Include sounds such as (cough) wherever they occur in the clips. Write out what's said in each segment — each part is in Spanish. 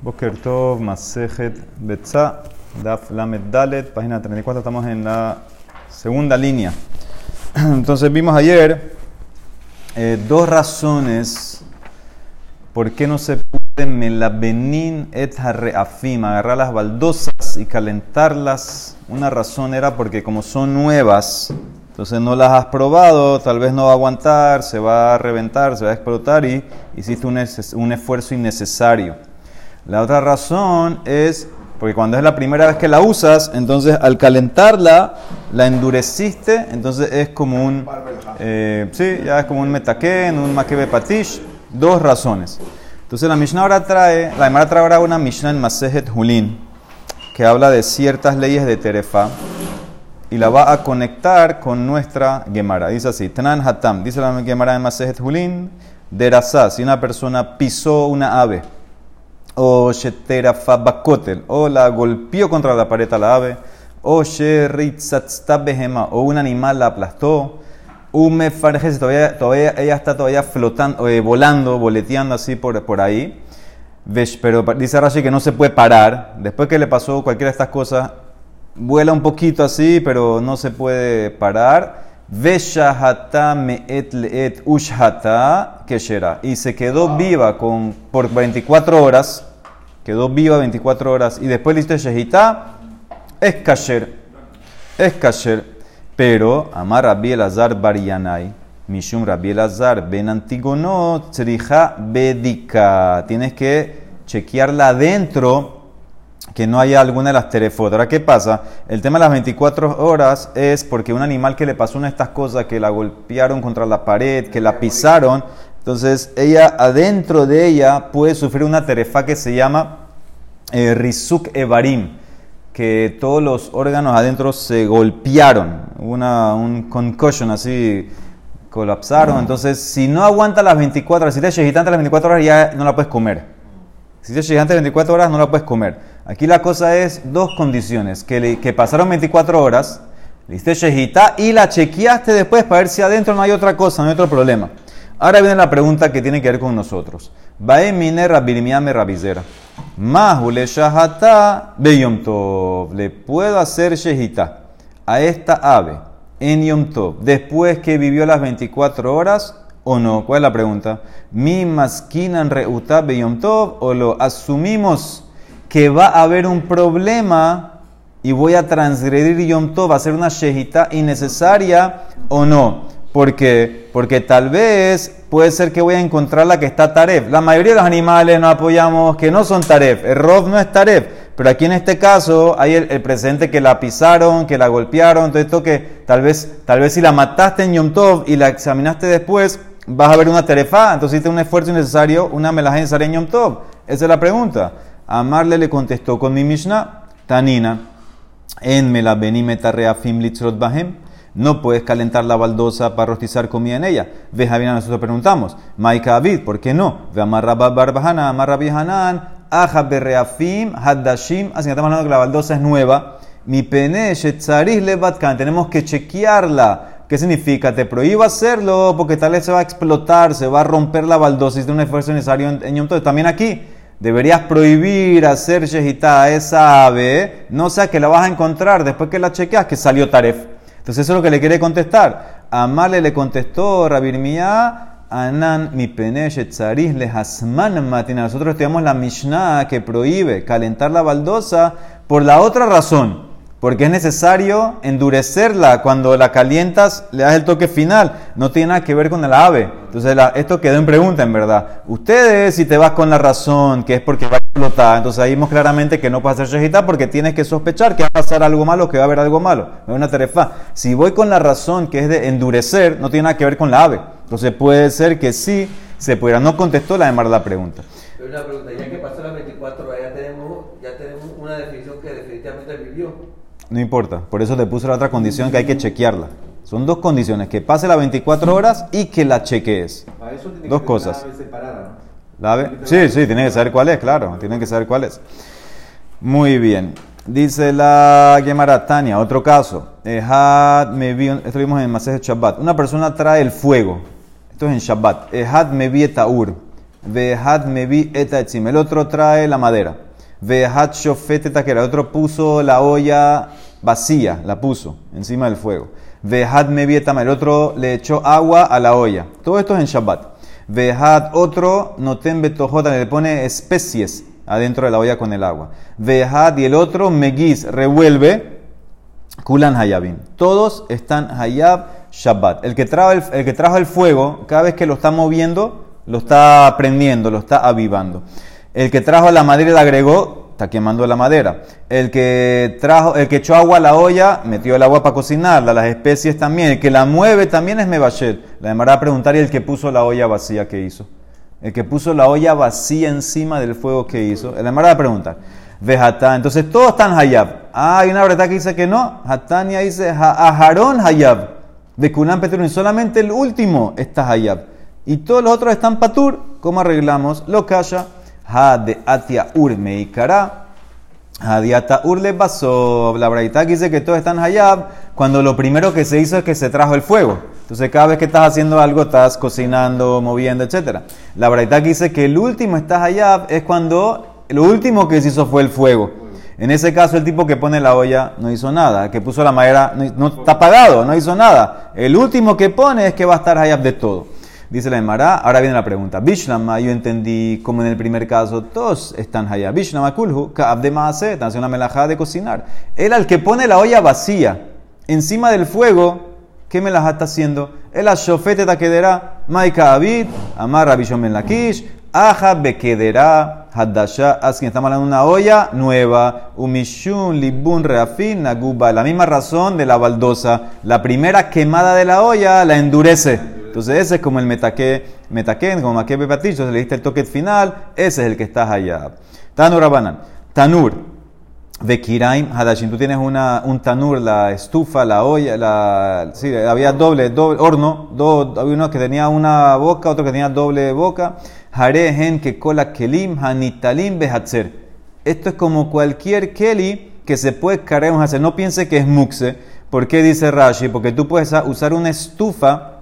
Boker Tov, Masejet Betza, Daf Lamed Dalet, página 34, estamos en la segunda línea. (clears throat) Entonces vimos ayer eh, dos razones por qué no se puede melabenin et harreafim, agarrar las baldosas y calentarlas. Una razón era porque como son nuevas, entonces no las has probado, tal vez no va a aguantar, se va a reventar, se va a explotar y hiciste un, un esfuerzo innecesario. La otra razón es porque cuando es la primera vez que la usas, entonces al calentarla, la endureciste, entonces es como un, eh, sí, ya es como un metaken, un makebe patish, dos razones. Entonces la Mishnah ahora trae, la Gemara trae ahora una Mishnah en Masejet Hulin, que habla de ciertas leyes de Terefa, y la va a conectar con nuestra Gemara. Dice así, Tanan Hatam, dice la Gemara en Masejet Hulin, Derasá, si una persona pisó una ave, o Sheterafa Bakotel, o la golpeó contra la pared a la ave, o Behema, o un animal la aplastó, Ume todavía, todavía ella está todavía flotando, eh, volando, boleteando así por, por ahí. Pero dice Rashi que no se puede parar. Después que le pasó cualquiera de estas cosas, vuela un poquito así, pero no se puede parar. Veshahata me'et le'et ushata keshera. Y se quedó viva con, por 24 horas. Quedó viva 24 horas. Y después listo Shehita. Es kasher. Es kasher. Pero, Amar Rabbi Elazar Barianai, Mishum Rabbi Elazar Ben Antigono, Tzrija Bedika. Tienes que chequearla adentro, que no haya alguna de las terefotas. Ahora, ¿qué pasa? El tema de las 24 horas es porque un animal que le pasó una de estas cosas, que la golpearon contra la pared, que la pisaron, entonces ella, adentro de ella, puede sufrir una terefa que se llama eh, Rizuk Evarim que todos los órganos adentro se golpearon, una, un concussion así, colapsaron. Entonces, si no aguanta las 24 horas, si te gigante las 24 horas, ya no la puedes comer. Si te gigante las 24 horas, no la puedes comer. Aquí la cosa es dos condiciones: que, que pasaron 24 horas, le hiciste y la chequeaste después para ver si adentro no hay otra cosa, no hay otro problema. Ahora viene la pregunta que tiene que ver con nosotros. Bae mine rabirimiame rabizera. Mahule shahata beyom tov. Le puedo hacer shehita a esta ave en yom tov después que vivió las 24 horas o no. ¿Cuál es la pregunta? Mi maskinan reuta beyom tov o lo asumimos que va a haber un problema y voy a transgredir yom tov, a hacer una shehita innecesaria o no. ¿Por qué? Porque tal vez puede ser que voy a encontrar la que está taref. La mayoría de los animales nos apoyamos que no son taref. El rob no es taref. Pero aquí en este caso hay el, presente que la pisaron, que la golpearon. Entonces esto que tal vez, tal vez si la mataste en Yom Tov y la examinaste después, vas a ver una terefa. Entonces hiciste un esfuerzo innecesario, una melaje necesaria en Yom Tov. Esa es la pregunta. Amarle le contestó con mi Mishnah, Tanina, en melabenimeta reafim litzrot bahem no puedes calentar la baldosa para rostizar comida en ella. Ve Javier, nosotros preguntamos, Maika Avid, ¿por qué no? Ve Amarra Barbahana, Amarra Hanan, Aja Berreafim, Haddashim, así que estamos hablando que la baldosa es nueva. Mi pene, Shetzarih Levatkan, tenemos que chequearla. ¿Qué significa? Te prohíbo hacerlo porque tal vez se va a explotar, se va a romper la baldosa y es un esfuerzo necesario en, Yom Tov. También aquí deberías prohibir hacer shehita a esa ave, no sea que la vas a encontrar después que la chequeas que salió taref. Entonces eso es lo que le quiere contestar. Amale le contestó Rabirmía, Anan mi penesh le hasman matina. Nosotros tenemos la Mishnah que prohíbe calentar la baldosa por la otra razón porque es necesario endurecerla. Cuando la calientas, le das el toque final. No tiene nada que ver con el ave. Entonces, esto quedó en pregunta, en verdad. Ustedes, si te vas con la razón, que es porque va entonces ahí vimos claramente que no puedes hacer shejita porque tienes que sospechar que va a pasar algo malo, que va a haber algo malo. Es una tarefa. Si voy con la razón, que es de endurecer, no tiene nada que ver con la ave. Entonces, puede ser que sí se pudiera. No contestó la demás la pregunta. Pero una pregunta, ya que pasó las 24 horas, ya tenemos, ya tenemos una definición que definitivamente vivió. No importa, por eso le puse la otra condición que hay que chequearla. Son dos condiciones, que pase las 24 horas y que la chequees. dos cosas. Sí, sí, tiene que saber cuál es, claro, tiene que saber cuál es. Muy bien. Dice la Gemara Tania, otro caso. Ehad me esto en Masej Shabbat. Una persona trae el fuego. Esto es en Shabbat. Ehad me vi taur. Vehad. El otro trae la madera. Vehad shofet taquera. El otro puso la olla vacía, la puso encima del fuego. Vehad mevi etama. El otro le echó agua a la olla. Todo esto es en Shabbat. Vehad otro noten betojota. Le pone especies adentro de la olla con el agua. Vehad y el otro megiz revuelve. Kulan hayabim. Todos están hayab Shabbat. El que, trajo el, el que trajo el fuego, cada vez que lo está moviendo, lo está prendiendo, lo está avivando. El que trajo la madera la agregó, está quemando la madera. El que trajo, el que echó agua a la olla, metió el agua para cocinarla, las especies también. El que la mueve también es Mebasher. La demará a preguntar, ¿y el que puso la olla vacía qué hizo? El que puso la olla vacía encima del fuego que hizo. La demará a preguntar. Vejatá. Entonces todos están hayab. Ah, hay una verdad que dice que no. Hatania dice aharón hayab. De Kulan Petrun. Solamente el último está hayab. Y todos los otros están patur. ¿Cómo arreglamos? Lo calla. Ha de atia ur meikara. Ha de ata ur le pasó. La braita dice que todos están hayab. Cuando lo primero que se hizo es que se trajo el fuego. Entonces cada vez que estás haciendo algo, estás cocinando, moviendo, etc. La braita dice que el último está hayab es cuando lo último que se hizo fue el fuego. En ese caso, el tipo que pone la olla no hizo nada. Que puso la madera no, no está apagado, no hizo nada. El último que pone es que va a estar hayab de todo. Dice la Emara, ahora viene la pregunta. Bishlama, yo entendí como en el primer caso, todos están hayab. Bishlama kulhu, ka'ab de maase, están haciendo una melajá de cocinar. Él al que pone la olla vacía encima del fuego, ¿qué melajá está haciendo? El ashofete taquedera, maika abid, amar rabishon ben lakish, aja bequedera, Hadasha, así estamos hablando de una olla nueva, umishun, libun, reafin, naguba. La misma razón de la baldosa. La primera quemada de la olla la endurece. Entonces ese es como el metaque, metaquén, como maquebe paticho, se le diste el toque final, ese es el que está allá. Tanur Abanan. Tanur. De Kiraim Hadashin, tú tienes una, un tanur, la estufa, la olla, la, sí, había doble, doble horno, do, había uno que tenía una boca, otro que tenía doble boca. Harehen que cola kelim hanitalim behatzer. Esto es como cualquier keli que se puede cargar un. No piense que es muxe. ¿Por qué dice Rashi? Porque tú puedes usar una estufa.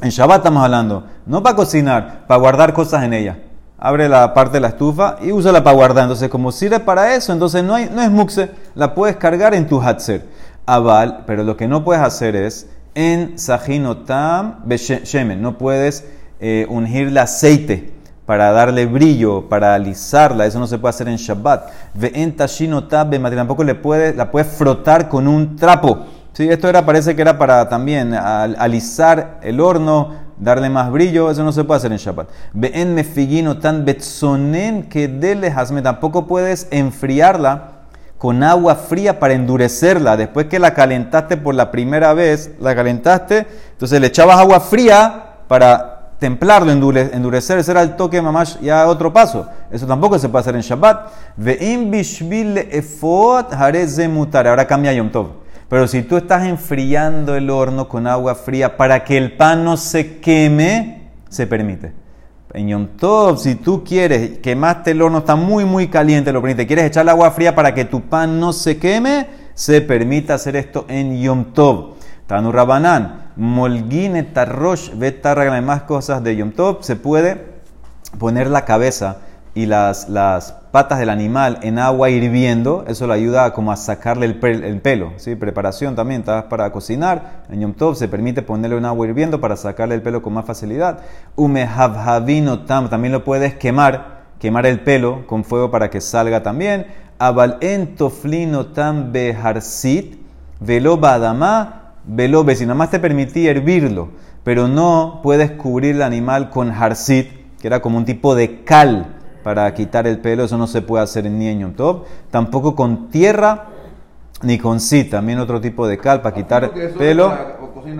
En Shabbat estamos hablando. No para cocinar, para guardar cosas en ella. Abre la parte de la estufa y úsala para guardar. Entonces, como sirve para eso, entonces no, hay, no es muxe. La puedes cargar en tu hatzer. Aval, pero lo que no puedes hacer es en sajinotam shemen. No puedes eh, ungirle aceite para darle brillo, para alisarla. Eso no se puede hacer en Shabbat. Ve en tampoco le puede, la puedes frotar con un trapo. ¿Sí? Esto era, parece que era para también alisar el horno, darle más brillo. Eso no se puede hacer en Shabbat. Ve en mefigino tan betsonen que dele hasme. Tampoco puedes enfriarla con agua fría para endurecerla. Después que la calentaste por la primera vez, la calentaste, entonces le echabas agua fría para templarlo, endurecer, ese era el toque mamash, ya otro paso. Eso tampoco se puede hacer en Shabbat. Ahora cambia Yom Tov. Pero si tú estás enfriando el horno con agua fría para que el pan no se queme, se permite. En Yom Tov, si tú quieres, quemaste el horno, está muy, muy caliente, lo permite. Quieres echarle agua fría para que tu pan no se queme, se permite hacer esto en Yom Tov. Tanu Rabanán, Molgine Tarrosh, Betarra, más cosas de Yom Tov, se puede poner la cabeza y las, patas del animal en agua hirviendo, eso le ayuda como a sacarle el, el pelo, ¿sí? preparación también, para cocinar, en Yom Tov se permite ponerle en agua hirviendo para sacarle el pelo con más facilidad. Umehavhavino tam, también lo puedes quemar, quemar el pelo con fuego para que salga también. Abal en toflino tam beharsit, velo badamá, velobe, si nada más te permitía hervirlo, pero no puedes cubrir el animal con harsit, que era como un tipo de cal para quitar el pelo, eso no se puede hacer ni en Yom Tov, tampoco con tierra ni con sit, también otro tipo de cal para quitar pelo.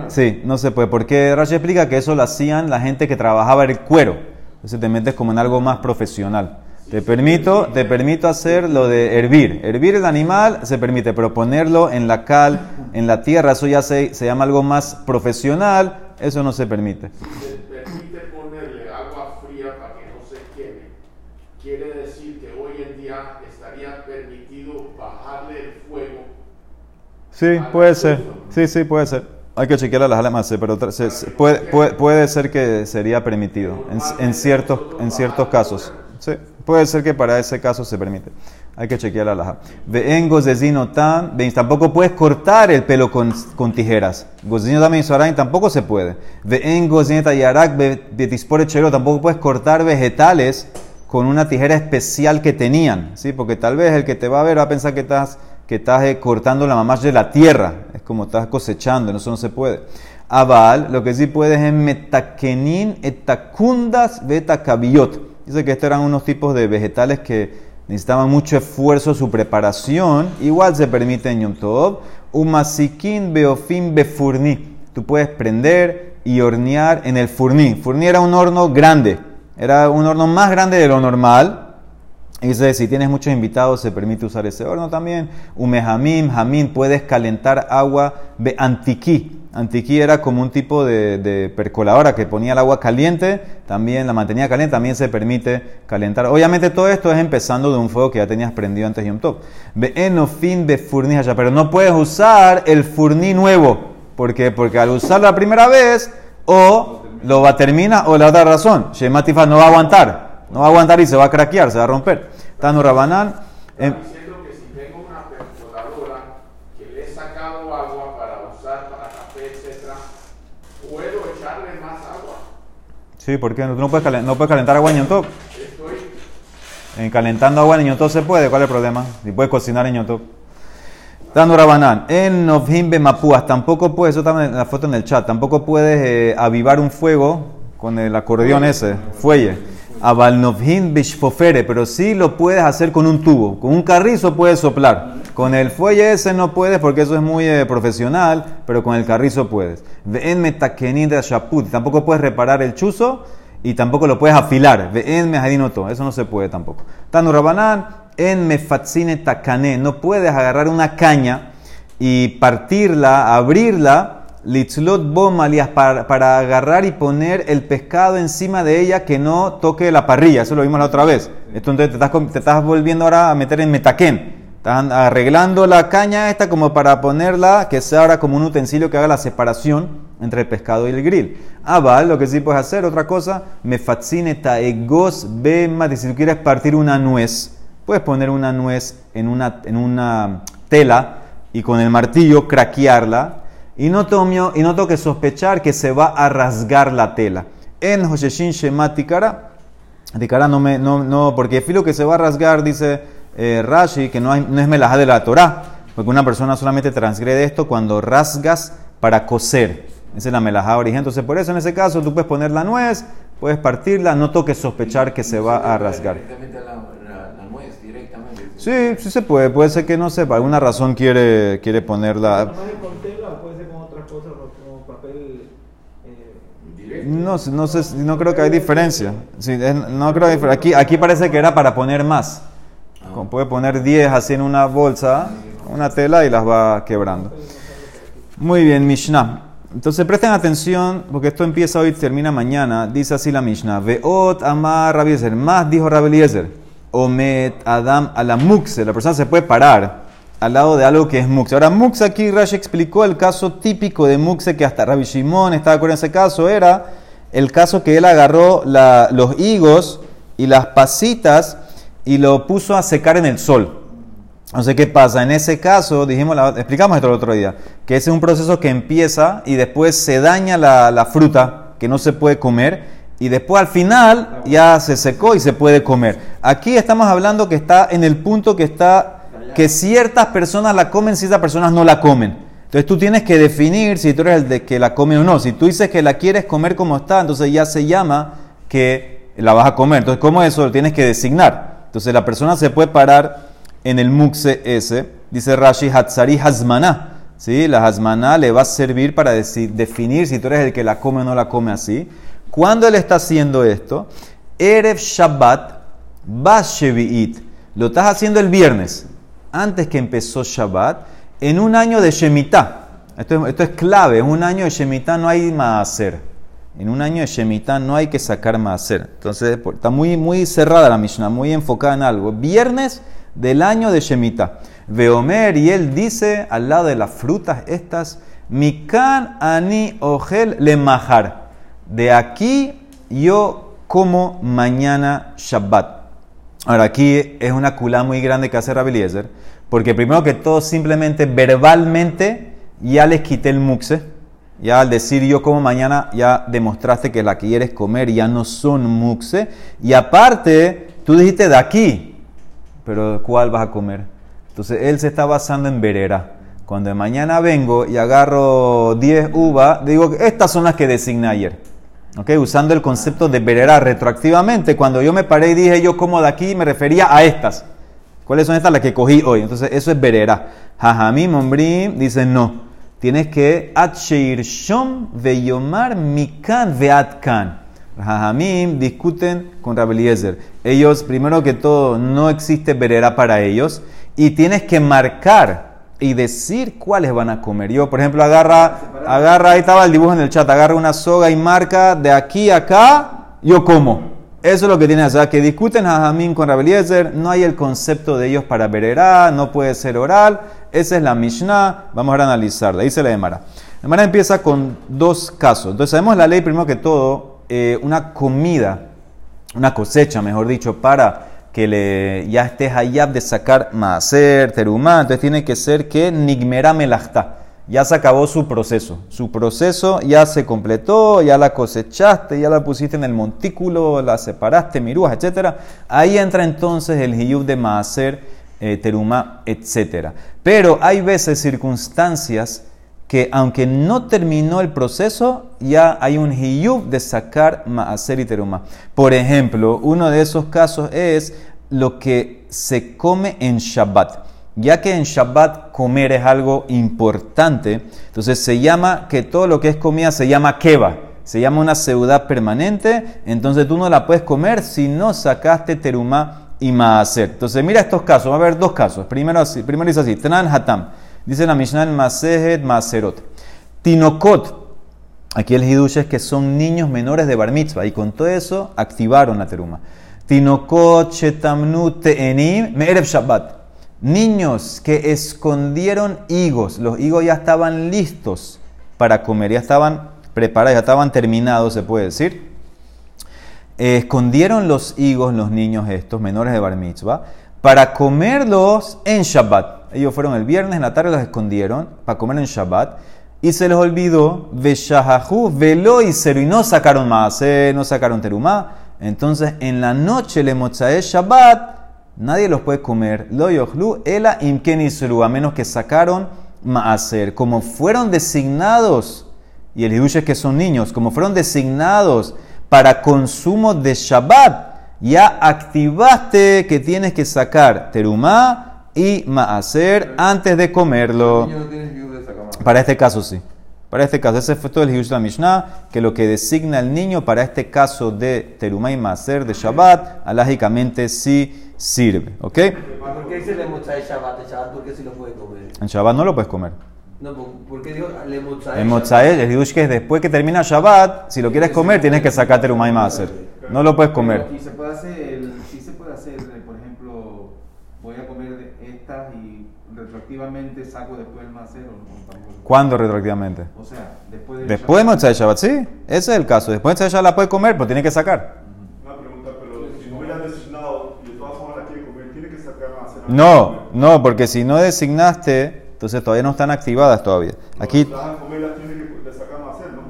Sí, no se puede, porque Rashi explica que eso lo hacían la gente que trabajaba el cuero, entonces te metes como en algo más profesional. Te permito, te permito hacer lo de hervir. Hervir el animal se permite, pero ponerlo en la cal, en la tierra, eso ya se, se llama algo más profesional, eso no. Se permite ponerle agua fría para que no se queme. Quiere decir que hoy en día estaría permitido bajarle el fuego. Sí, puede ser. Sí, sí, puede ser. Hay que chequear la halajá pero se- se- puede, puede, puede ser que sería permitido en, en ciertos, en ciertos casos. Sí, puede ser que para ese caso se permite. Hay que chequear la halajá. Ve'en gozezino tan, tampoco puedes cortar el pelo con, con tijeras. Gozezino sorain tampoco se puede. Ve'en gozineta yarak betispore chero, tampoco puedes cortar vegetales con una tijera especial que tenían, ¿sí? Porque tal vez el que te va a ver va a pensar que estás, que estás eh, cortando la mamá de la tierra. Es como estás cosechando, eso no se puede. Aval, lo que sí puedes es metakenin etacundas betacabiyot. Dice que estos eran unos tipos de vegetales que necesitaban mucho esfuerzo su preparación. Igual se permite en Yom Tov. Umasikin beofim befurni. Tú puedes prender y hornear en el furní. Furní era un horno grande. Era un horno más grande de lo normal. Dice, si tienes muchos invitados, se permite usar ese horno también. Umejamim, jamín, puedes calentar agua de antiquí. Antiquí era como un tipo de, percoladora que ponía el agua caliente, también la mantenía caliente, también se permite calentar. Obviamente todo esto es empezando de un fuego que ya tenías prendido antes de Tov. Ve enofin de furní allá, pero no puedes usar el furní nuevo. ¿Por qué? Porque al usarlo la primera vez, o lo va a terminar, o la otra razón, Shematifa no va a aguantar. No va a aguantar y se va a craquear, se va a romper. Tano Rabanán. em, Está diciendo que si tengo una percoladora que le he sacado agua para usar para café, etcétera, puedo echarle más agua. sí, ¿por qué? Tú no puedes, calen- no puedes calentar agua en Yom Tov. Estoy En calentando agua en Yom Tov se puede, ¿cuál es el problema? Si puedes cocinar en Yom Tov. Dando Rabanán, en Novhim Mapúas, tampoco puedes, eso está en la foto en el chat, tampoco puedes eh, avivar un fuego con el acordeón ese, fuelle. Aval Novhim Bishfofere, pero sí lo puedes hacer con un tubo, con un carrizo puedes soplar. Con el fuelle ese no puedes porque eso es muy eh, profesional, pero con el carrizo puedes. Ve'en metakenin shaput, tampoco puedes reparar el chuzo y tampoco lo puedes afilar. Ve'en mejadinoto, eso no se puede tampoco. Tanu Rabanán, en mefatzine takane, no puedes agarrar una caña y partirla, abrirla, litzlot bomalias, para, para agarrar y poner el pescado encima de ella que no toque la parrilla. Eso lo vimos la otra vez. Esto entonces te estás, te estás volviendo ahora a meter en metaquén. Estás arreglando la caña esta como para ponerla, que sea ahora como un utensilio que haga la separación entre el pescado y el grill. Aval, lo que sí puedes hacer, otra cosa, me fascine taegos bema, si tú quieres partir una nuez, puedes poner una nuez en una, en una tela y con el martillo craquearla y no, tomio, y no tengo que sospechar que se va a rasgar la tela. En Hosheshin Shematikara, Tikara no, me, no, no, porque filo que se va a rasgar, dice eh, Rashi, que no, hay- no es melajá de la Torah, porque una persona solamente transgrede esto cuando rasgas para coser. Esa es la melajá origen. Entonces, por eso en ese caso tú puedes poner la nuez, puedes partirla, no toques sospechar que se va a rasgar. Sí, sí se puede, puede ser que no sepa, alguna razón quiere, quiere ponerla. ¿No es con tela o puede ser con otras cosas como papel? eh, directo. No, no, sé, no creo que hay diferencia. Sí, no creo aquí, aquí parece que era para poner más. Como puede poner 10 así en una bolsa, una tela y las va quebrando. Muy bien, Mishnah. Entonces presten atención, porque esto empieza hoy y termina mañana. Dice así la Mishnah. Veot amar Rabbi. Más dijo Rabbi. Omet Adam a la muxe. La persona se puede parar al lado de algo que es muxe. Ahora, muxe aquí Rashi explicó el caso típico de muxe que hasta Rabbi Shimon estaba en ese caso. Era el caso que él agarró los higos y las pasitas y lo puso a secar en el sol. No sé qué pasa. En ese caso, dijimos, explicamos esto el otro día, que ese es un proceso que empieza y después se daña la fruta que no se puede comer y después al final ya se secó y se puede comer. Aquí estamos hablando que está en el punto que está que ciertas personas la comen, ciertas personas no la comen. Entonces tú tienes que definir si tú eres el de que la come o no. Si tú dices que la quieres comer como está, entonces ya se llama que la vas a comer. Entonces, ¿cómo eso? Lo tienes que designar. Entonces la persona se puede parar en el muxe ese, dice Rashi, Hatzari Hazmaná. ¿Sí? La Hazmaná le va a servir para definir si tú eres el que la come o no la come así. Cuando él está haciendo esto, Erev Shabbat, Bashevi'it, lo estás haciendo el viernes, antes que empezó Shabbat, en un año de Shemitah. Esto es, clave, en un año de Shemitah no hay hacer. En un año de Shemitah no hay que sacar hacer. Entonces está muy, muy cerrada la Mishnah, muy enfocada en algo. Viernes del año de Shemitah. Veomer y él dice al lado de las frutas estas, Mikan ani ogel le majar. De aquí yo como mañana Shabbat. Ahora, aquí es una culá muy grande que hace Rabbi porque primero que todo, simplemente verbalmente ya les quité el muxe. Ya al decir yo como mañana, ya demostraste que la que quieres comer ya no son muxe. Y aparte, tú dijiste de aquí, pero ¿cuál vas a comer? Entonces él se está basando en verera. Cuando mañana vengo y agarro 10 uvas, digo estas son las que designé ayer. ¿Ok? Usando el concepto de verera retroactivamente. Cuando yo me paré y dije yo como de aquí, me refería a estas. ¿Cuáles son estas las que cogí hoy? Entonces eso es verera. Jajamim, Ombrim, dice no. Tienes que Veyomar Mikan Veatkan. Jajamim discuten con Rabbi Eliezer. Ellos, primero que todo, no existe verera para ellos. Y tienes que marcar y decir cuáles van a comer. Yo, por ejemplo, agarra, agarra, ahí estaba el dibujo en el chat, agarra una soga y marca de aquí a acá, yo como. Eso es lo que tienen, o sea, que discuten a Jamín con Rabeliezer, no hay el concepto de ellos para vererá, no puede ser oral, esa es la Mishnah, vamos a analizarla, dice la Emara. La Emara empieza con dos casos, entonces sabemos la ley primero que todo, eh, una comida, una cosecha, mejor dicho, para que le, ya estés hayab de sacar maaser, terumá, entonces tiene que ser que nigmera melachta. Ya se acabó su proceso. Su proceso ya se completó, ya la cosechaste, ya la pusiste en el montículo, la separaste, mirúas, etc. Ahí entra entonces el hiyub de maaser, eh, terumá, etc. Pero hay veces, circunstancias, que aunque no terminó el proceso, ya hay un hiyub de sacar maaser y teruma. Por ejemplo, uno de esos casos es lo que se come en Shabbat. Ya que en Shabbat comer es algo importante, entonces se llama que todo lo que es comida se llama keva, se llama una ciudad permanente, entonces tú no la puedes comer si no sacaste teruma y maaser. Entonces mira estos casos, va a haber dos casos. Primero, primero dice así, Tran Hatam. Dice la Mishnah en Masejet Maserot. Tinokot. Aquí el hidush es que son niños menores de bar mitzvah y con todo eso activaron la teruma. Tinokot shetamnu te'enim me'erev Shabbat. Niños que escondieron higos. Los higos ya estaban listos para comer, ya estaban preparados, ya estaban terminados, se puede decir. Escondieron los higos los niños estos, menores de bar mitzvah, para comerlos en Shabbat. Ellos fueron el viernes, en la tarde los escondieron para comer en Shabbat. Y se les olvidó, velo y cero, y no sacaron más, no sacaron terumá. Entonces en la noche le mochae Shabbat, nadie los puede comer. Lo yochlu, ela imken a menos que sacaron maaser. Como fueron designados, y el hidush es que son niños, como fueron designados para consumo de Shabbat, ya activaste que tienes que sacar terumá y maaser antes de comerlo. Para este caso sí. Para este caso, ese fue todo el Hidush de la Mishnah, que lo que designa el niño para este caso de Terumá y Maser de Shabbat, alágicamente sí sirve. ¿Ok? ¿Por qué dice le mochae Shabbat? El Shabbat, ¿por qué sí lo puede comer? En Shabbat no lo puedes comer. No, ¿por- ¿por qué digo le mochae En Mozael, el Hidush que es después que termina Shabbat, si lo quieres comer, tienes que sacar Terumá y Maser. No lo puedes comer. Y se puede hacer, sí se puede hacer, eh, por ejemplo, voy a comer de estas y retroactivamente saco después el macero. ¿no? ¿Cuándo retroactivamente? O sea, después del Después de. Mozael Shabbat, sí. Ese es el caso. Después de Shabbat la puedes comer, pero tienes que sacar. Una pregunta, pero si no hubieras designado y de todas formas la quiere comer, tiene que sacar más. No, no, porque si no designaste, entonces todavía no están activadas todavía. Aquí, Si las vas a comer, las tiene que sacar más, ¿no?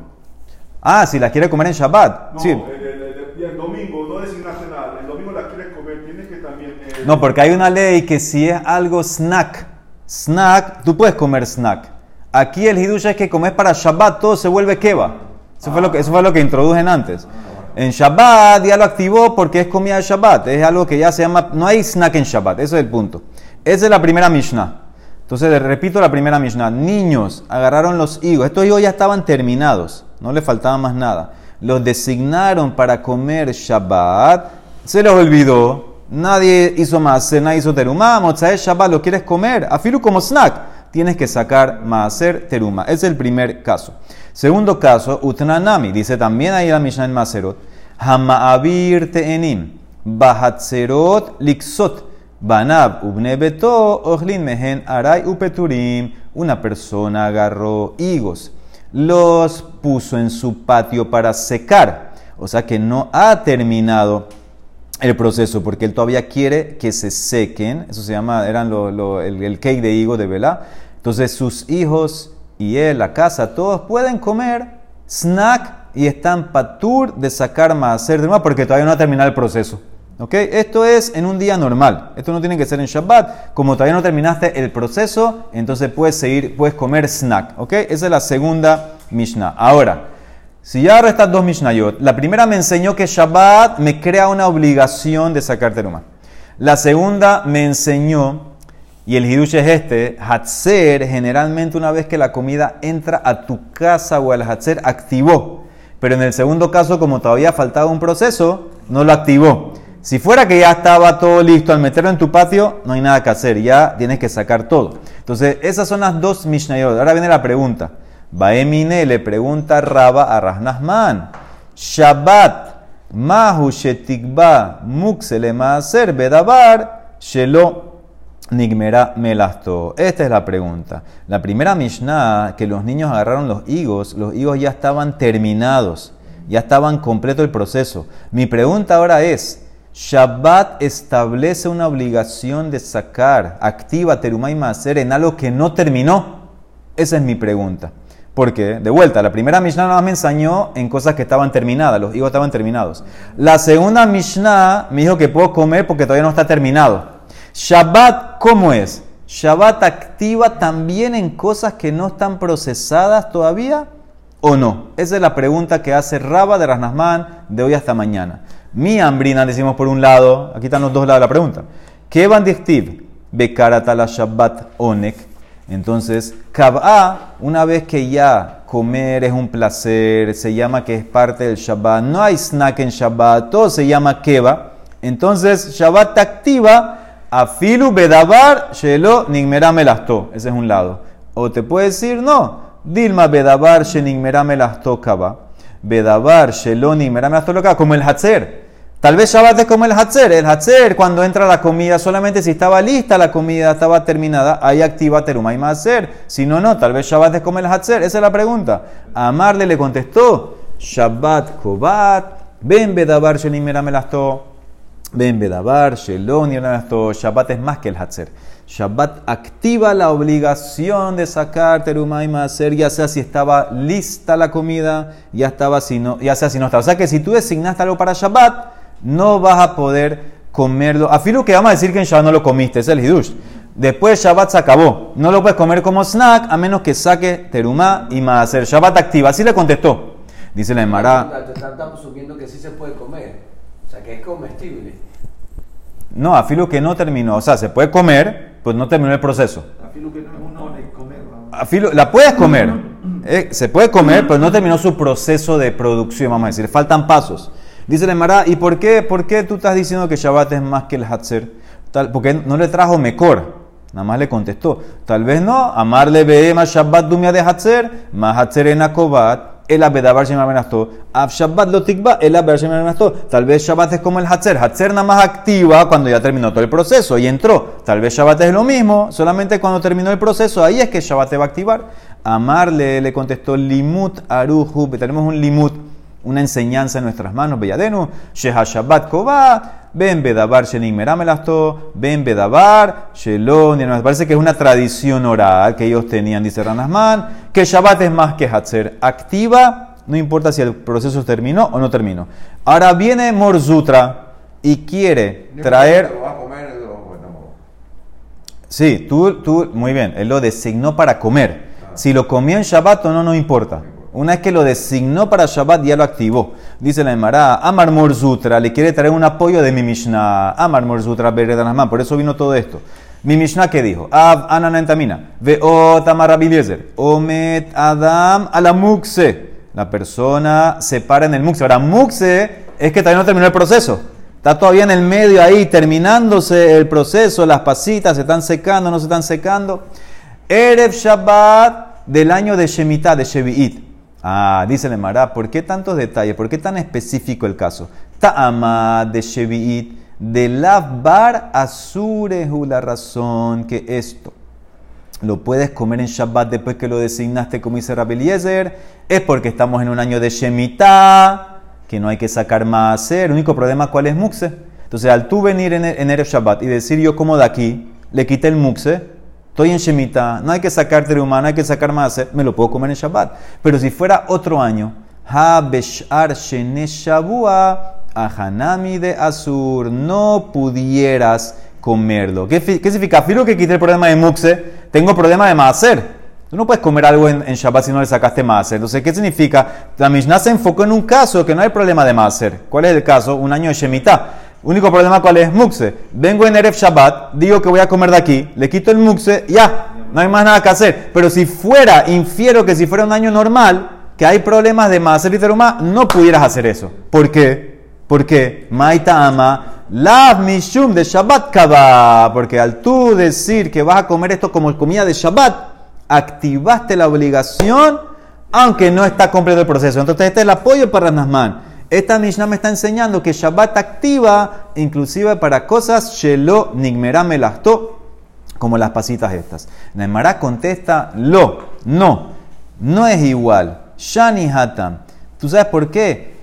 ah, si las quiere comer en Shabbat. No, Sí. el, el- el- y el domingo no designaste nada. El domingo la quieres comer, tienes que también. eh, No, porque hay una ley que si es algo snack, snack, tú puedes comer snack. Aquí el hidush es que comes para Shabbat, todo se vuelve keva. Eso fue lo que, eso fue lo que antes. En Shabbat ya lo activó porque es comida de Shabbat. Es algo que ya se llama. No hay snack en Shabbat, ese es el punto. Esa es la primera Mishnah. Entonces, repito la primera Mishnah. Niños agarraron los higos. Estos higos ya estaban terminados. No le faltaba más nada. Los designaron para comer Shabbat. Se los olvidó. Nadie hizo más. Nadie hizo terumá. Mozae Shabbat. ¿Lo quieres comer? Afilu como snack. Tienes que sacar maaser teruma. Es el primer caso. Segundo caso, utnanami. Dice también ahí la Mishnah en Maserot. Hama'avir te'enim. Bahatzerot liksot. Banab ubne beto, ochlin mehen aray upeturim. Una persona agarró higos, los puso en su patio para secar. O sea que no ha terminado el proceso, porque él todavía quiere que se sequen. Eso se llama, eran lo- el, el cake de higo de vela. Entonces sus hijos y él, la casa, todos pueden comer snack y están patur de sacar maaser de nuevo porque todavía no ha terminado el proceso. ¿Ok? Esto es en un día normal. Esto no tiene que ser en Shabbat. Como todavía no terminaste el proceso, entonces puedes seguir, puedes comer snack. ¿Ok? Esa es la segunda Mishnah. Ahora, si ya ahora estas dos Mishnayot, la primera me enseñó que Shabbat me crea una obligación de sacar teruma. La segunda me enseñó, y el hidush es este, Hatzer, generalmente una vez que la comida entra a tu casa o al Hatzer, activó. Pero en el segundo caso, como todavía faltaba un proceso, no lo activó. Si fuera que ya estaba todo listo al meterlo en tu patio, no hay nada que hacer, ya tienes que sacar todo. Entonces, esas son las dos Mishnayot. Ahora viene la pregunta. Baemine le pregunta Raba a Rasnasman. Shabbat, Mahu shetikba muksele maaser bedabar shelo nigmera melasto. Esta es la pregunta. La primera Mishnah, que los niños agarraron los higos, los higos ya estaban terminados, ya estaban completo el proceso. Mi pregunta ahora es, Shabbat establece una obligación de sacar activa terumá y en algo que no terminó. Esa es mi pregunta. Porque, de vuelta, la primera Mishnah nada más me enseñó en cosas que estaban terminadas, los higos estaban terminados. La segunda Mishnah me dijo que puedo comer porque todavía no está terminado. Shabbat, ¿cómo es? Shabbat activa también en cosas que no están procesadas todavía o no. Esa es la pregunta que hace Raba de Rasnasman de hoy hasta mañana. Mi hambrina, decimos por un lado, aquí están los dos lados de la pregunta. ¿Qué van dictiv? Bekaratala Shabbat Onek. Entonces, Kab'a, una vez que ya comer es un placer, se llama que es parte del Shabbat, no hay snack en Shabbat, todo se llama Keva. Entonces, Shabbat te activa afilu bedabar shelo nigmera melasto. Ese es un lado. O te puede decir, no, Dilma bedabar she nigmera melasto kaba. Bedabar shelo nigmera melasto como el Hatzer. Tal vez Shabbat es como el Hatzer. El Hatzer, cuando entra la comida, solamente si estaba lista la comida, estaba terminada, ahí activa Teruma y Maaser. Si no, no. Tal vez Shabbat es como el Hatzer. Esa es la pregunta. Amarle le contestó: Shabbat Kobat, Ben Bedabar Melasto. Ben Bedabar, Shelon. Shabbat es más que el Hatzer. Shabbat activa la obligación de sacar Teruma y Maaser, ya sea si estaba lista la comida, ya, estaba, si no, ya sea si no estaba. O sea que si tú designaste algo para Shabbat, no vas a poder comerlo. Afilo que vamos a decir que en Shabbat no lo comiste, es el Hidush. Después Shabbat se acabó. No lo puedes comer como snack a menos que saque terumá y maaser. Shabbat activa. Así le contestó. Dice la Emara. Te están asumiendo que sí se puede comer. O sea, que es comestible. No, afilo que no terminó. O sea, se puede comer, pues no terminó el proceso. Afilo que no es un comer. ¿no? Afilo, la puedes comer. Eh, se puede comer, pero no terminó su proceso de producción, vamos a decir. Faltan pasos. Dice la Emara, ¿y por qué, por qué tú estás diciendo que Shabbat es más que el Hatzer? Tal, porque no le trajo Mekor. Nada más le contestó. Tal vez no. Amarle ve más Shabbat dumia de Hatzer, más Hatzer en Akobat, el abedabar shema benasto. Av Shabbat lo tikba, el abedabar shema benasto. Tal vez Shabbat es como el Hatzer. Hatzer nada más activa cuando ya terminó todo el proceso y entró. Tal vez Shabbat es lo mismo, solamente cuando terminó el proceso, ahí es que Shabbat te va a activar. Amarle le contestó limut aruhu. Tenemos un limut una enseñanza en nuestras manos, Belladenu, Sheha Shabbat Koba, Ben Bedabar Shenim Meramelasto, Ben Bedabar, Shelon, parece que es una tradición oral que ellos tenían, dice Ranasman, que Shabbat es más que Hatzer, activa, no importa si el proceso terminó o no terminó. Ahora viene Morzutra y quiere traer... Sí, tú, tú, muy bien, él lo designó para comer. Si lo comió en Shabbat o no, no importa. Una vez que lo designó para Shabbat, ya lo activó. Dice la Emara, Amar Morzutra, le quiere traer un apoyo de mi Mishnah. Amar Morzutra, Beredanasman. Por eso vino todo esto. Mi Mishnah, ¿qué dijo? Av Ananentamina. Veot Amar Rabeliezer. Omet Adam Alamukse. La persona se para en el Mukse. Ahora, Mukse es que todavía no terminó el proceso. Está todavía en el medio ahí, terminándose el proceso. Las pasitas se están secando, no se están secando. Erev Shabbat del año de Shemitah, de Shevi'it. Ah, dice el Mará, ¿por qué tantos detalles? ¿Por qué tan específico el caso? Ta'ama de Shevi'it, de Lavbar Asurehu, la razón que esto. lo puedes comer en Shabbat después que lo designaste como dice Rabbi Eliezer, es porque estamos en un año de Shemitah, que no hay que sacar más hacer. El único problema, ¿cuál es Muxe? Entonces, al tú venir en, en Erev Shabbat y decir yo como de aquí, le quité el Muxe, estoy en Shemitah, no hay que sacar terumá, no hay que sacar más hacer, me lo puedo comer en Shabbat. Pero si fuera otro año, Ahanami de Azur, no pudieras comerlo. ¿Qué, qué significa? Filo que quité el problema de Muxe, tengo problema de Maaser. Tú no puedes comer algo en, en Shabbat si no le sacaste Maaser. Entonces, ¿qué significa? La Mishnah se enfocó en un caso que no hay problema de Maaser. ¿Cuál es el caso? Un año de Shemitah. Único problema, ¿cuál es? Muxe. Vengo en Erev Shabbat, digo que voy a comer de aquí, le quito el Muxe, ya, no hay más nada que hacer. Pero si fuera, infiero que si fuera un año normal, que hay problemas de Maaser y Terumá, no pudieras hacer eso. ¿Por qué? Porque Maita ama Lav Mishum de Shabbat Kaba. Porque al tú decir que vas a comer esto como comida de Shabbat, activaste la obligación, aunque no está completo el proceso. Entonces, este es el apoyo para Nazman. Esta Mishnah me está enseñando que Shabbat activa, inclusive para cosas Shelo Nigmerá Melastó, como las pasitas estas. Naimara contesta, lo, no, no es igual. Shani Hatam. ¿Tú sabes por qué?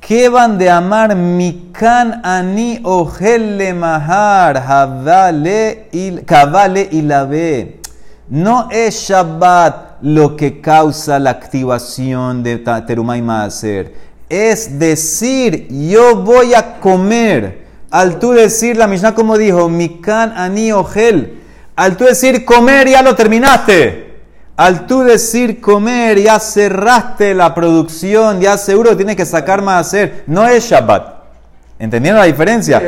¿Qué van de amar mikan ani ojel le mahar havale il kavale y la ve? No es Shabbat lo que causa la activación de Terumá y Maaser. Es decir, yo voy a comer. Al tú decir, la Mishnah como dijo, mikan ani ojel. Al tú decir comer, ya lo terminaste. Al tú decir comer, ya cerraste la producción, ya seguro que tienes que sacar más hacer. No es Shabbat. ¿Entendieron la diferencia?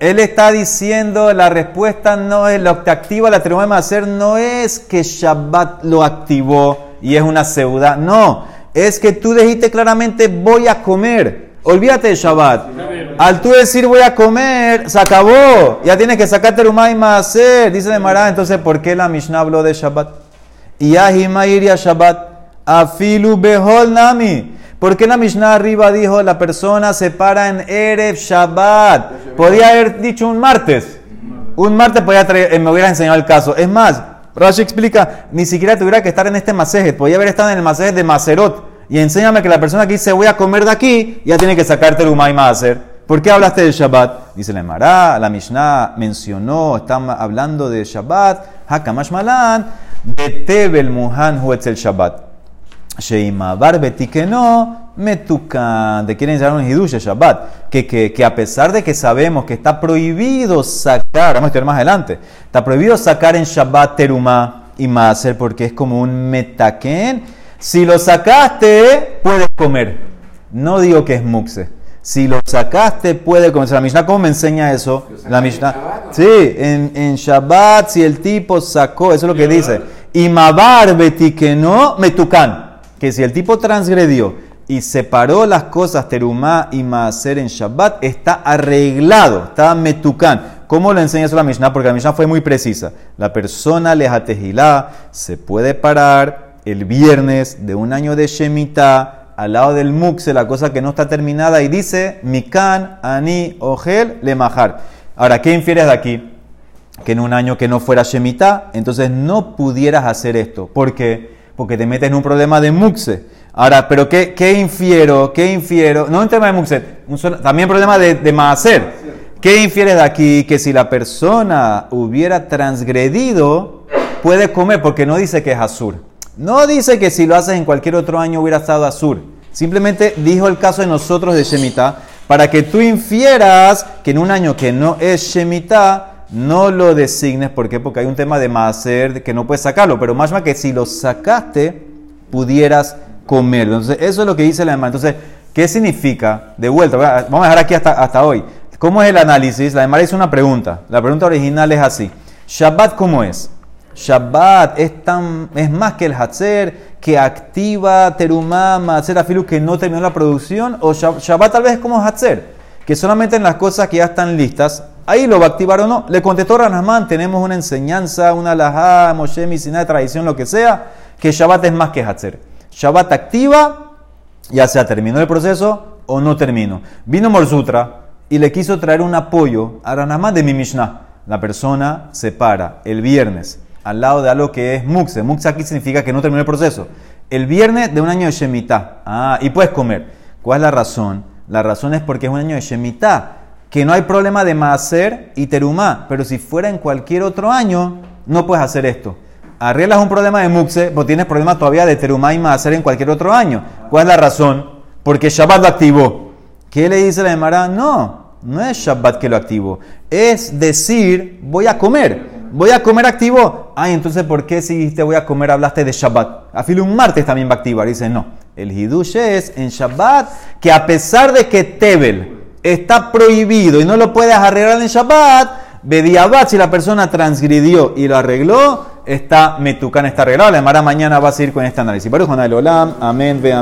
Él está diciendo, la respuesta no es lo que activa la de hacer, no es que Shabbat lo activó y es una seuda. No, es que tú dijiste claramente voy a comer. Olvídate de Shabbat. Al tú decir voy a comer, se acabó. Ya tienes que sacar terumá y hacer. Dice de Mará, entonces, ¿por qué la Mishnah habló de Shabbat? Y iría Shabbat. Afilu behol nami. ¿Por qué la Mishnah arriba dijo la persona se para en Erev Shabbat? Podía haber dicho un martes. Un martes podía traer- eh, me hubiera enseñado el caso. Es más, Rashi explica, ni siquiera tuviera que estar en este masejet. Podía haber estado en el masejet de Maserot. Y enséñame que la persona que dice voy a comer de aquí, ya tiene que sacar terumá y hacer. ¿Por qué hablaste de Shabbat? Dice la Emara, la Mishnah mencionó, está hablando de Shabbat, Hakamash Malan, de Tebel Muhan Huetzel Shabbat. Sheimabar Betikeno Metukan. Te quieren enseñar un hidush Shabbat. Que, que, que a pesar de que sabemos que está prohibido sacar, vamos a estudiar más adelante, está prohibido sacar en Shabbat terumá y maser porque es como un metaken. Si lo sacaste, puedes comer. No digo que es muxe. Si lo sacaste, puede comer. La Mishnah, ¿cómo me enseña eso? ¿Lo sacaste La en Mishnah. Shabbat no? Sí, en, en Shabbat, si el tipo sacó, eso es lo que dice. Y mabar betikeno metukan. Que si el tipo transgredió y separó las cosas terumá y maaser en Shabbat, está arreglado, está metukan. ¿Cómo lo enseña eso la Mishnah? Porque la Mishnah fue muy precisa. La persona lejatejilá se puede parar el viernes de un año de Shemitah al lado del muxe, la cosa que no está terminada, y dice, Mikan, Ani, Ogel, Lemajar. Ahora, ¿qué infieres de aquí? Que en un año que no fuera Shemitah, entonces no pudieras hacer esto. ¿Por qué? Porque te metes en un problema de muxe. Ahora, ¿pero qué, qué infiero? ¿Qué infiero? No un tema de muxe, un solo- también problema de, de. ¿Qué infieres de aquí? Que si la persona hubiera transgredido, puede comer, porque no dice que es azur. No dice que si lo haces en cualquier otro año hubiera estado azur. Simplemente dijo el caso de nosotros de Shemitah, para que tú infieras que en un año que no es Shemitah, no lo designes. ¿Por qué? Porque hay un tema de maaser que no puedes sacarlo. Pero más que si lo sacaste, pudieras comerlo. Entonces, eso es lo que dice la demás. Entonces, ¿qué significa? De vuelta, vamos a dejar aquí hasta, hasta hoy. ¿Cómo es el análisis? La demás hizo una pregunta. La pregunta original es así. ¿Shabbat cómo es? Shabbat es, tan, es más que el Hatzer, que activa Terumá, Matzer, Afilu, que no terminó la producción. O Shab- Shabbat tal vez es como Hatzer, que solamente en las cosas que ya están listas, ahí lo va a activar o no. Le contestó Ranasman, tenemos una enseñanza, una alajá, Moshe, Misina, tradición, lo que sea, que Shabbat es más que Hatzer. Shabbat activa, ya sea terminó el proceso o no terminó. Vino Morsutra y le quiso traer un apoyo a Ranasman de mi Mishnah. La persona se para el viernes al lado de algo que es muxe. Muxe aquí significa que no terminó el proceso. El viernes de un año de Shemitah. Ah, y puedes comer. ¿Cuál es la razón? La razón es porque es un año de Shemitah. Que no hay problema de maaser y terumá. Pero si fuera en cualquier otro año, no puedes hacer esto. Arreglas un problema de muxe, pero tienes problema todavía de terumá y maaser en cualquier otro año. ¿Cuál es la razón? Porque Shabbat lo activó. ¿Qué le dice la Emara? No, no es Shabbat que lo activó. Es decir, voy a comer. Voy a comer activo. Ay, entonces, ¿por qué si dijiste voy a comer hablaste de Shabbat? A filo un martes también va a activar. Dice, no. El Hidush es en Shabbat que a pesar de que Tebel está prohibido y no lo puedes arreglar en Shabbat, Bediabat, si la persona transgredió y lo arregló, está Metucan, está arreglado. La mañana va a seguir con este análisis. Baruch Olam. Amén. ve